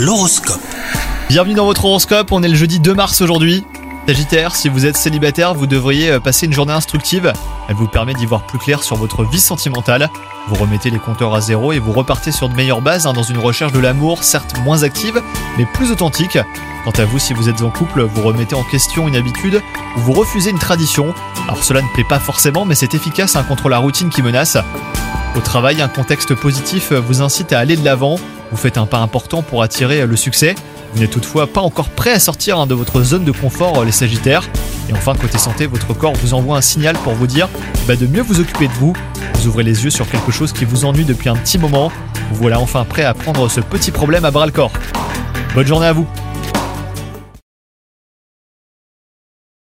L'horoscope. Bienvenue dans votre horoscope, on est le jeudi 2 mars aujourd'hui. Sagittaire, si vous êtes célibataire, vous devriez euh, passer une journée instructive. Elle vous permet d'y voir plus clair sur votre vie sentimentale. Vous remettez les compteurs à zéro et vous repartez sur de meilleures bases hein, dans une recherche de l'amour, certes moins active, mais plus authentique. Quant à vous, si vous êtes en couple, vous remettez en question une habitude ou vous refusez une tradition. Alors cela ne plaît pas forcément, mais c'est efficace hein, contre la routine qui menace. Au travail, un contexte positif vous incite à aller de l'avant. Vous faites un pas important pour attirer le succès. Vous n'êtes toutefois pas encore prêt à sortir hein, de votre zone de confort, les Sagittaires. Et enfin, côté santé, votre corps vous envoie un signal pour vous dire bah, de mieux vous occuper de vous. Vous ouvrez les yeux sur quelque chose qui vous ennuie depuis un petit moment. Vous voilà enfin prêt à prendre ce petit problème à bras le corps. Bonne journée à vous